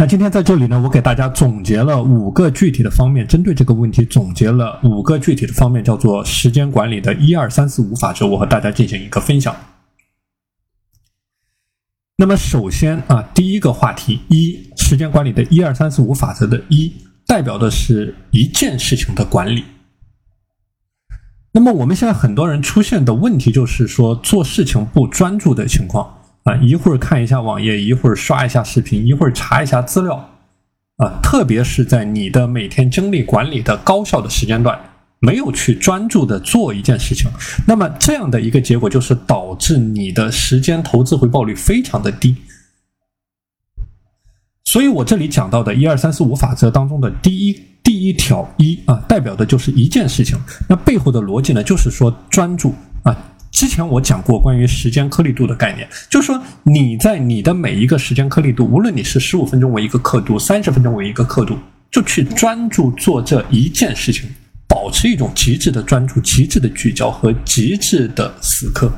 那今天在这里呢，我给大家总结了五个具体的方面，针对这个问题总结了五个具体的方面，叫做时间管理的一二三四五法则，我和大家进行一个分享。那么首先啊，第一个话题一，时间管理的一二三四五法则的一，代表的是一件事情的管理。那么我们现在很多人出现的问题就是说做事情不专注的情况啊，一会儿看一下网页，一会儿刷一下视频，一会儿查一下资料啊，特别是在你的每天精力管理的高效的时间段，没有去专注的做一件事情，那么这样的一个结果就是导致你的时间投资回报率非常的低。所以我这里讲到的一二三四五法则当中的第一。第一条一啊，代表的就是一件事情。那背后的逻辑呢，就是说专注啊。之前我讲过关于时间颗粒度的概念，就是说你在你的每一个时间颗粒度，无论你是十五分钟为一个刻度，三十分钟为一个刻度，就去专注做这一件事情，保持一种极致的专注、极致的聚焦和极致的死磕。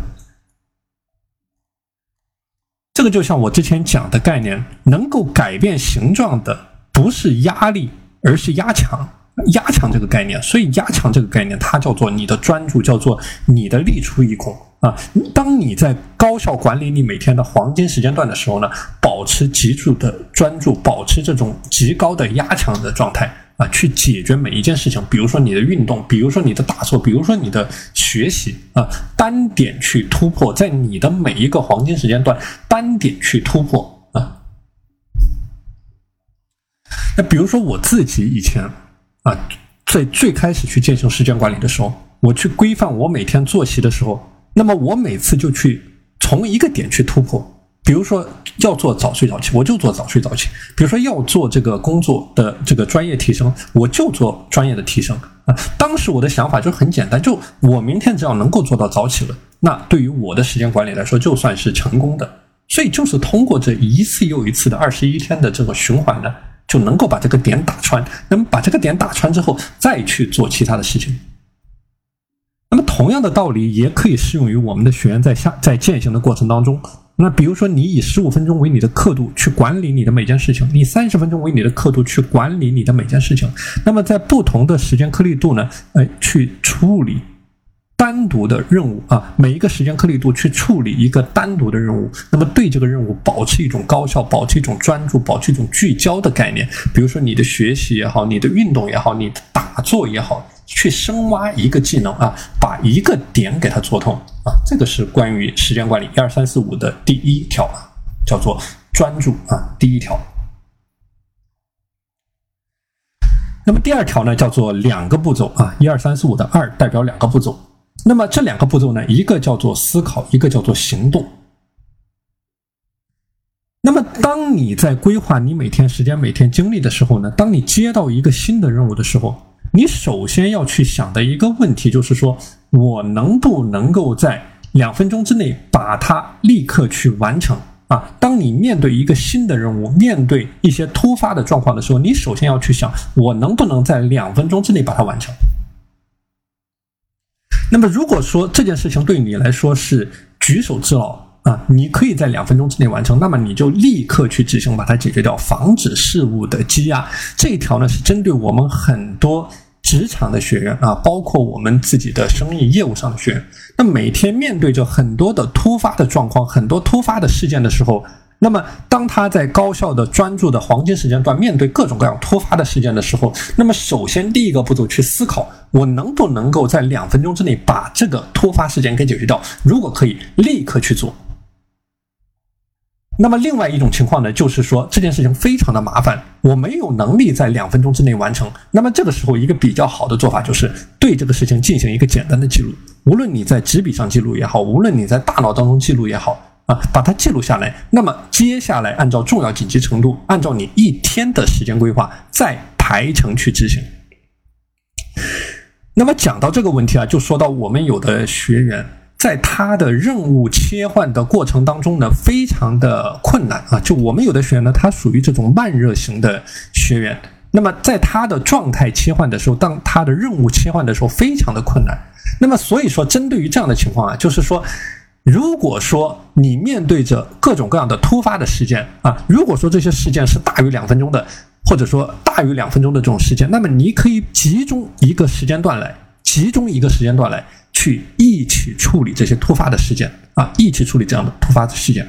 这个就像我之前讲的概念，能够改变形状的不是压力。而是压强，压强这个概念，所以压强这个概念，它叫做你的专注，叫做你的力出一孔啊。当你在高效管理你每天的黄金时间段的时候呢，保持极度的专注，保持这种极高的压强的状态啊，去解决每一件事情。比如说你的运动，比如说你的打坐，比如说你的学习啊，单点去突破，在你的每一个黄金时间段单点去突破啊。那比如说我自己以前啊，在最开始去进行时间管理的时候，我去规范我每天作息的时候，那么我每次就去从一个点去突破。比如说要做早睡早起，我就做早睡早起；比如说要做这个工作的这个专业提升，我就做专业的提升啊。当时我的想法就很简单，就我明天只要能够做到早起了，那对于我的时间管理来说，就算是成功的。所以就是通过这一次又一次的二十一天的这个循环呢。就能够把这个点打穿，那么把这个点打穿之后，再去做其他的事情。那么同样的道理也可以适用于我们的学员在下在践行的过程当中。那比如说，你以十五分钟为你的刻度去管理你的每件事情，你三十分钟为你的刻度去管理你的每件事情。那么在不同的时间颗粒度呢，哎，去处理。单独的任务啊，每一个时间颗粒度去处理一个单独的任务，那么对这个任务保持一种高效、保持一种专注、保持一种聚焦的概念。比如说你的学习也好，你的运动也好，你的打坐也好，去深挖一个技能啊，把一个点给它做通啊，这个是关于时间管理一二三四五的第一条啊，叫做专注啊，第一条。那么第二条呢，叫做两个步骤啊，一二三四五的二代表两个步骤。那么这两个步骤呢，一个叫做思考，一个叫做行动。那么当你在规划你每天时间、每天精力的时候呢，当你接到一个新的任务的时候，你首先要去想的一个问题就是说，我能不能够在两分钟之内把它立刻去完成啊？当你面对一个新的任务，面对一些突发的状况的时候，你首先要去想，我能不能在两分钟之内把它完成？那么，如果说这件事情对你来说是举手之劳啊，你可以在两分钟之内完成，那么你就立刻去执行，把它解决掉，防止事物的积压。这一条呢，是针对我们很多职场的学员啊，包括我们自己的生意业务上的学员。那每天面对着很多的突发的状况，很多突发的事件的时候。那么，当他在高效的专注的黄金时间段面对各种各样突发的事件的时候，那么首先第一个步骤去思考，我能不能够在两分钟之内把这个突发事件给解决掉？如果可以，立刻去做。那么另外一种情况呢，就是说这件事情非常的麻烦，我没有能力在两分钟之内完成。那么这个时候，一个比较好的做法就是对这个事情进行一个简单的记录，无论你在纸笔上记录也好，无论你在大脑当中记录也好。啊，把它记录下来。那么接下来按照重要紧急程度，按照你一天的时间规划，再排程去执行。那么讲到这个问题啊，就说到我们有的学员在他的任务切换的过程当中呢，非常的困难啊。就我们有的学员呢，他属于这种慢热型的学员。那么在他的状态切换的时候，当他的任务切换的时候，非常的困难。那么所以说，针对于这样的情况啊，就是说。如果说你面对着各种各样的突发的事件啊，如果说这些事件是大于两分钟的，或者说大于两分钟的这种事件，那么你可以集中一个时间段来，集中一个时间段来去一起处理这些突发的事件啊，一起处理这样的突发的事件。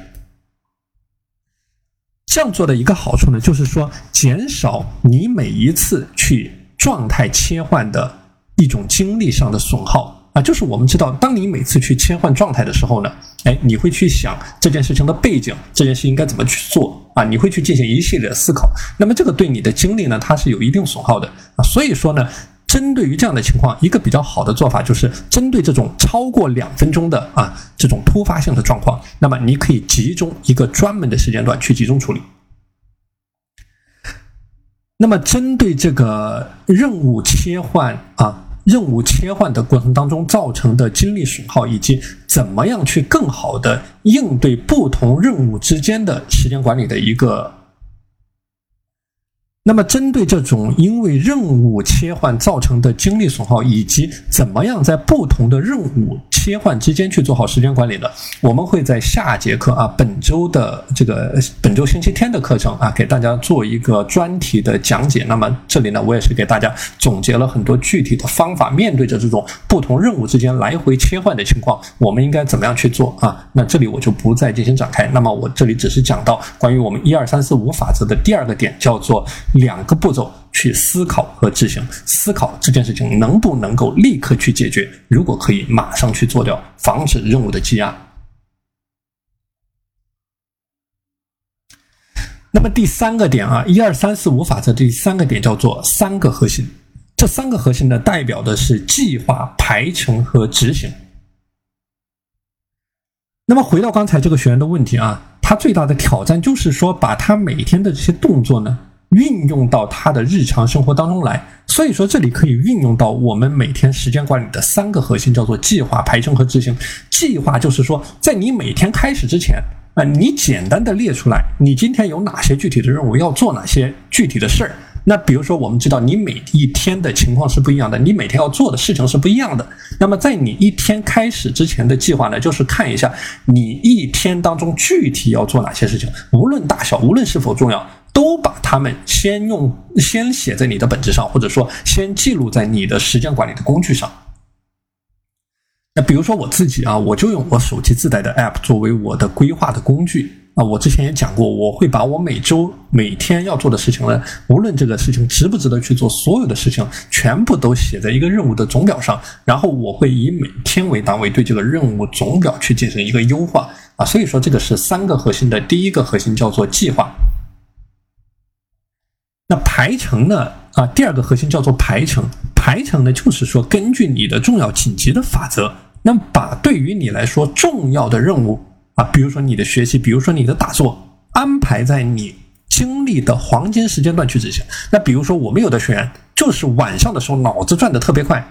这样做的一个好处呢，就是说减少你每一次去状态切换的一种精力上的损耗。啊，就是我们知道，当你每次去切换状态的时候呢，哎，你会去想这件事情的背景，这件事应该怎么去做啊？你会去进行一系列的思考。那么这个对你的精力呢，它是有一定损耗的啊。所以说呢，针对于这样的情况，一个比较好的做法就是针对这种超过两分钟的啊这种突发性的状况，那么你可以集中一个专门的时间段去集中处理。那么针对这个任务切换啊。任务切换的过程当中造成的精力损耗，以及怎么样去更好的应对不同任务之间的时间管理的一个。那么，针对这种因为任务切换造成的精力损耗，以及怎么样在不同的任务切换之间去做好时间管理的，我们会在下节课啊，本周的这个本周星期天的课程啊，给大家做一个专题的讲解。那么这里呢，我也是给大家总结了很多具体的方法，面对着这种不同任务之间来回切换的情况，我们应该怎么样去做啊？那这里我就不再进行展开。那么我这里只是讲到关于我们一二三四五法则的第二个点，叫做。两个步骤去思考和执行，思考这件事情能不能够立刻去解决？如果可以，马上去做掉，防止任务的积压。那么第三个点啊，一二三四五法则第三个点叫做三个核心，这三个核心呢，代表的是计划、排程和执行。那么回到刚才这个学员的问题啊，他最大的挑战就是说，把他每天的这些动作呢。运用到他的日常生活当中来，所以说这里可以运用到我们每天时间管理的三个核心，叫做计划、排程和执行。计划就是说，在你每天开始之前啊，你简单的列出来，你今天有哪些具体的任务要做，哪些具体的事儿。那比如说，我们知道你每一天的情况是不一样的，你每天要做的事情是不一样的。那么在你一天开始之前的计划呢，就是看一下你一天当中具体要做哪些事情，无论大小，无论是否重要。都把它们先用先写在你的本子上，或者说先记录在你的时间管理的工具上。那比如说我自己啊，我就用我手机自带的 App 作为我的规划的工具啊。我之前也讲过，我会把我每周每天要做的事情呢，无论这个事情值不值得去做，所有的事情全部都写在一个任务的总表上，然后我会以每天为单位对这个任务总表去进行一个优化啊。所以说这个是三个核心的第一个核心叫做计划。那排程呢？啊，第二个核心叫做排程。排程呢，就是说根据你的重要紧急的法则，那么把对于你来说重要的任务啊，比如说你的学习，比如说你的打坐，安排在你精力的黄金时间段去执行。那比如说我们有的学员就是晚上的时候脑子转的特别快，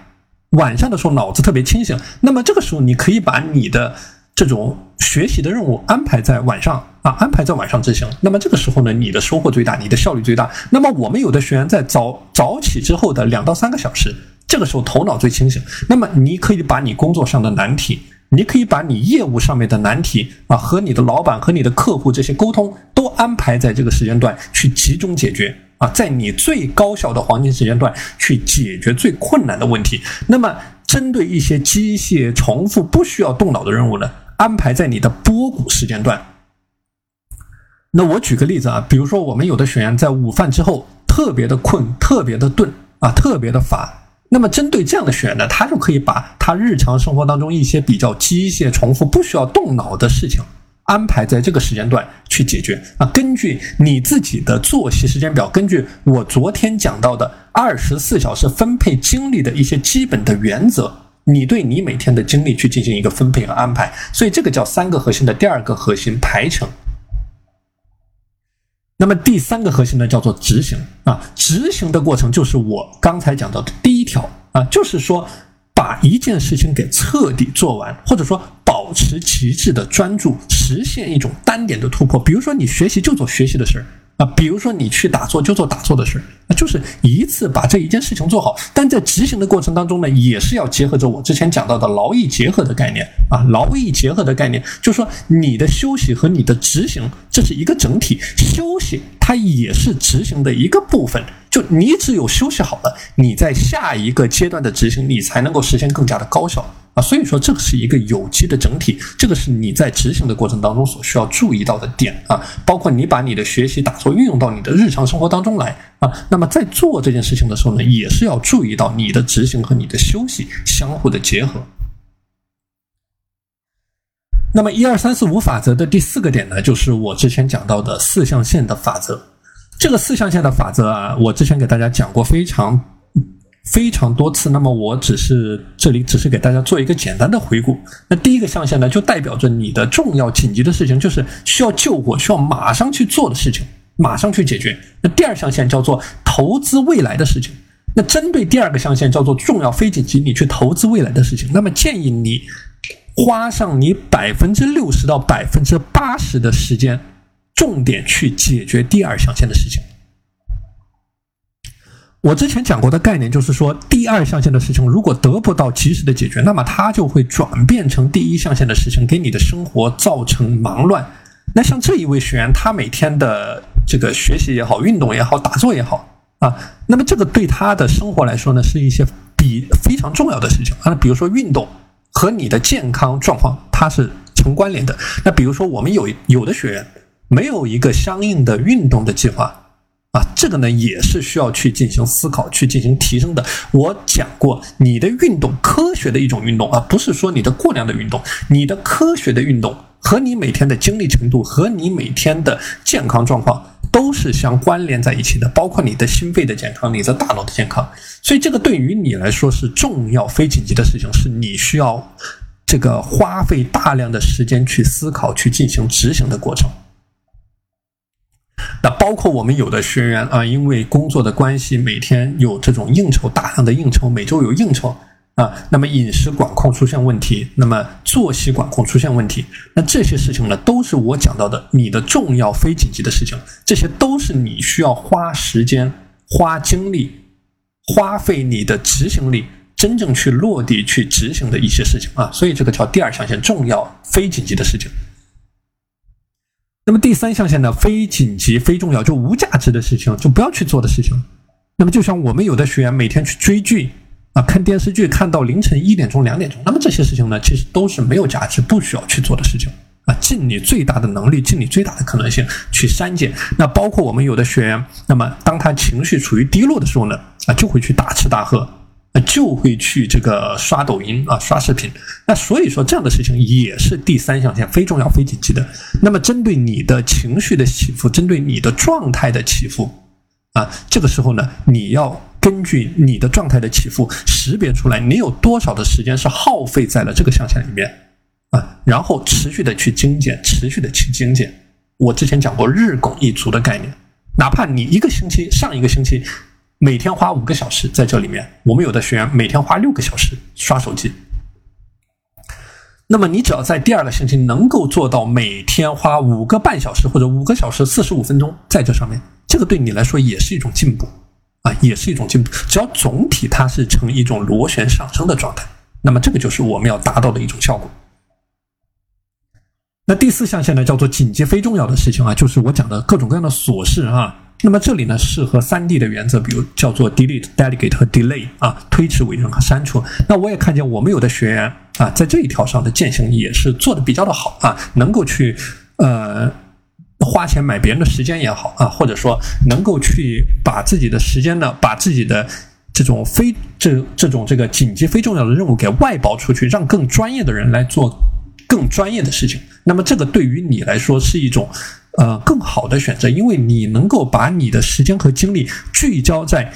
晚上的时候脑子特别清醒，那么这个时候你可以把你的这种学习的任务安排在晚上。啊，安排在晚上执行。那么这个时候呢，你的收获最大，你的效率最大。那么我们有的学员在早早起之后的两到三个小时，这个时候头脑最清醒。那么你可以把你工作上的难题，你可以把你业务上面的难题啊，和你的老板和你的客户这些沟通，都安排在这个时间段去集中解决啊，在你最高效的黄金时间段去解决最困难的问题。那么针对一些机械重复不需要动脑的任务呢，安排在你的波谷时间段。那我举个例子啊，比如说我们有的学员在午饭之后特别的困，特别的钝啊，特别的乏。那么针对这样的学员呢，他就可以把他日常生活当中一些比较机械、重复、不需要动脑的事情安排在这个时间段去解决啊。根据你自己的作息时间表，根据我昨天讲到的二十四小时分配精力的一些基本的原则，你对你每天的精力去进行一个分配和安排。所以这个叫三个核心的第二个核心排程。那么第三个核心呢，叫做执行啊。执行的过程就是我刚才讲到的第一条啊，就是说把一件事情给彻底做完，或者说保持极致的专注，实现一种单点的突破。比如说你学习就做学习的事儿啊，比如说你去打坐就做打坐的事儿那就是一次把这一件事情做好。但在执行的过程当中呢，也是要结合着我之前讲到的劳逸结合的概念啊，劳逸结合的概念，就是说你的休息和你的执行这是一个整体，休息它也是执行的一个部分。就你只有休息好了，你在下一个阶段的执行，你才能够实现更加的高效。啊，所以说这个是一个有机的整体，这个是你在执行的过程当中所需要注意到的点啊，包括你把你的学习打坐运用到你的日常生活当中来啊，那么在做这件事情的时候呢，也是要注意到你的执行和你的休息相互的结合。那么一二三四五法则的第四个点呢，就是我之前讲到的四象限的法则。这个四象限的法则啊，我之前给大家讲过非常。非常多次，那么我只是这里只是给大家做一个简单的回顾。那第一个象限呢，就代表着你的重要紧急的事情，就是需要救火、需要马上去做的事情，马上去解决。那第二象限叫做投资未来的事情。那针对第二个象限叫做重要非紧急，你去投资未来的事情，那么建议你花上你百分之六十到百分之八十的时间，重点去解决第二象限的事情。我之前讲过的概念就是说，第二象限的事情如果得不到及时的解决，那么它就会转变成第一象限的事情，给你的生活造成忙乱。那像这一位学员，他每天的这个学习也好，运动也好，打坐也好啊，那么这个对他的生活来说呢，是一些比非常重要的事情啊。比如说运动和你的健康状况它是成关联的。那比如说我们有有的学员没有一个相应的运动的计划。啊，这个呢也是需要去进行思考、去进行提升的。我讲过，你的运动，科学的一种运动啊，不是说你的过量的运动，你的科学的运动和你每天的精力程度和你每天的健康状况都是相关联在一起的，包括你的心肺的健康、你的大脑的健康。所以这个对于你来说是重要非紧急的事情，是你需要这个花费大量的时间去思考、去进行执行的过程。那包括我们有的学员啊，因为工作的关系，每天有这种应酬，大量的应酬，每周有应酬啊，那么饮食管控出现问题，那么作息管控出现问题，那这些事情呢，都是我讲到的你的重要非紧急的事情，这些都是你需要花时间、花精力、花费你的执行力，真正去落地去执行的一些事情啊，所以这个叫第二象限，重要非紧急的事情。那么第三象限呢，非紧急、非重要，就无价值的事情，就不要去做的事情。那么就像我们有的学员每天去追剧啊，看电视剧看到凌晨一点钟、两点钟，那么这些事情呢，其实都是没有价值、不需要去做的事情啊。尽你最大的能力，尽你最大的可能性去删减。那包括我们有的学员，那么当他情绪处于低落的时候呢，啊，就会去大吃大喝。就会去这个刷抖音啊，刷视频。那所以说这样的事情也是第三象限，非重要、非紧急的。那么针对你的情绪的起伏，针对你的状态的起伏啊，这个时候呢，你要根据你的状态的起伏，识别出来你有多少的时间是耗费在了这个象限里面啊，然后持续的去精简，持续的去精简。我之前讲过日拱一卒的概念，哪怕你一个星期，上一个星期。每天花五个小时在这里面，我们有的学员每天花六个小时刷手机。那么你只要在第二个星期能够做到每天花五个半小时或者五个小时四十五分钟在这上面，这个对你来说也是一种进步啊，也是一种进步。只要总体它是呈一种螺旋上升的状态，那么这个就是我们要达到的一种效果。那第四象限呢，叫做紧急非重要的事情啊，就是我讲的各种各样的琐事啊。那么这里呢，适合三 D 的原则，比如叫做 delete、delegate 和 delay 啊，推迟、委任和删除。那我也看见我们有的学员啊，在这一条上的践行也是做的比较的好啊，能够去呃花钱买别人的时间也好啊，或者说能够去把自己的时间呢，把自己的这种非这这种这个紧急非重要的任务给外包出去，让更专业的人来做更专业的事情。那么这个对于你来说是一种。呃，更好的选择，因为你能够把你的时间和精力聚焦在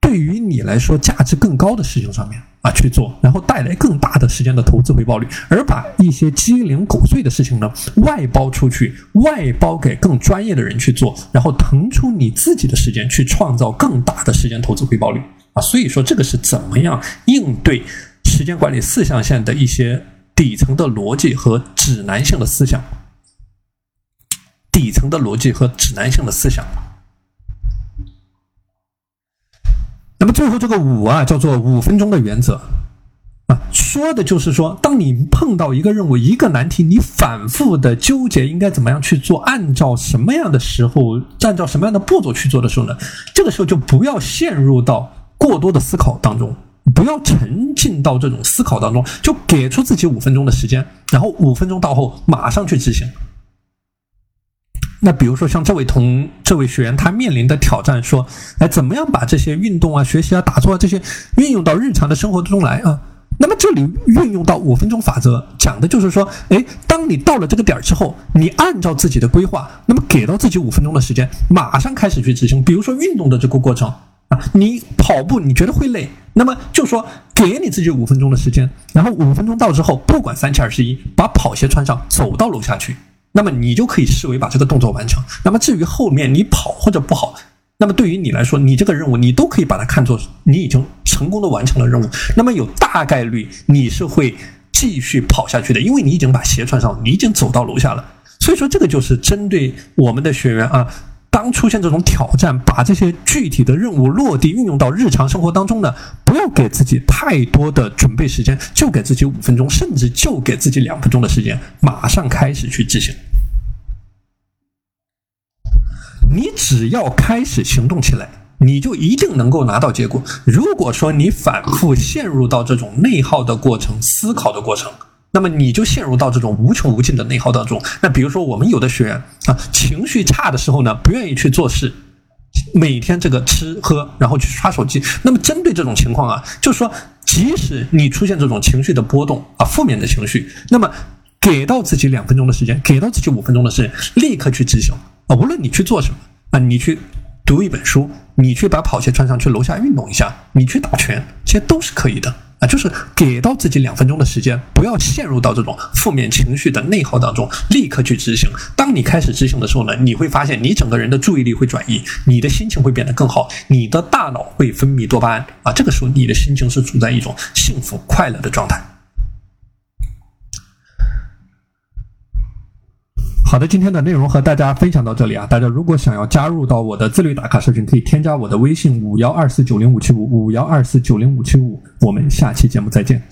对于你来说价值更高的事情上面啊去做，然后带来更大的时间的投资回报率，而把一些鸡零狗碎的事情呢外包出去，外包给更专业的人去做，然后腾出你自己的时间去创造更大的时间投资回报率啊。所以说，这个是怎么样应对时间管理四象限的一些底层的逻辑和指南性的思想。底层的逻辑和指南性的思想。那么最后这个五啊，叫做五分钟的原则。啊，说的就是说，当你碰到一个任务、一个难题，你反复的纠结应该怎么样去做，按照什么样的时候，按照什么样的步骤去做的时候呢？这个时候就不要陷入到过多的思考当中，不要沉浸到这种思考当中，就给出自己五分钟的时间，然后五分钟到后马上去执行。那比如说像这位同这位学员，他面临的挑战说，哎，怎么样把这些运动啊、学习啊、打坐啊这些运用到日常的生活中来啊？那么这里运用到五分钟法则，讲的就是说，哎，当你到了这个点儿之后，你按照自己的规划，那么给到自己五分钟的时间，马上开始去执行。比如说运动的这个过程啊，你跑步你觉得会累，那么就说给你自己五分钟的时间，然后五分钟到之后，不管三七二十一，把跑鞋穿上，走到楼下去，那么你就可以视为把这个动作完成。那么至于后面你跑或者不好。那么对于你来说，你这个任务你都可以把它看作你已经成功的完成了任务。那么有大概率你是会继续跑下去的，因为你已经把鞋穿上，你已经走到楼下了。所以说，这个就是针对我们的学员啊，当出现这种挑战，把这些具体的任务落地运用到日常生活当中呢，不要给自己太多的准备时间，就给自己五分钟，甚至就给自己两分钟的时间，马上开始去执行。你只要开始行动起来，你就一定能够拿到结果。如果说你反复陷入到这种内耗的过程、思考的过程，那么你就陷入到这种无穷无尽的内耗当中。那比如说，我们有的学员啊，情绪差的时候呢，不愿意去做事，每天这个吃喝，然后去刷手机。那么针对这种情况啊，就是说，即使你出现这种情绪的波动啊，负面的情绪，那么给到自己两分钟的时间，给到自己五分钟的时间，立刻去执行。啊，无论你去做什么啊，你去读一本书，你去把跑鞋穿上去楼下运动一下，你去打拳，这些都是可以的啊。就是给到自己两分钟的时间，不要陷入到这种负面情绪的内耗当中，立刻去执行。当你开始执行的时候呢，你会发现你整个人的注意力会转移，你的心情会变得更好，你的大脑会分泌多巴胺啊。这个时候你的心情是处在一种幸福快乐的状态。好的，今天的内容和大家分享到这里啊！大家如果想要加入到我的自律打卡社群，可以添加我的微信五幺二四九零五七五五幺二四九零五七五。我们下期节目再见。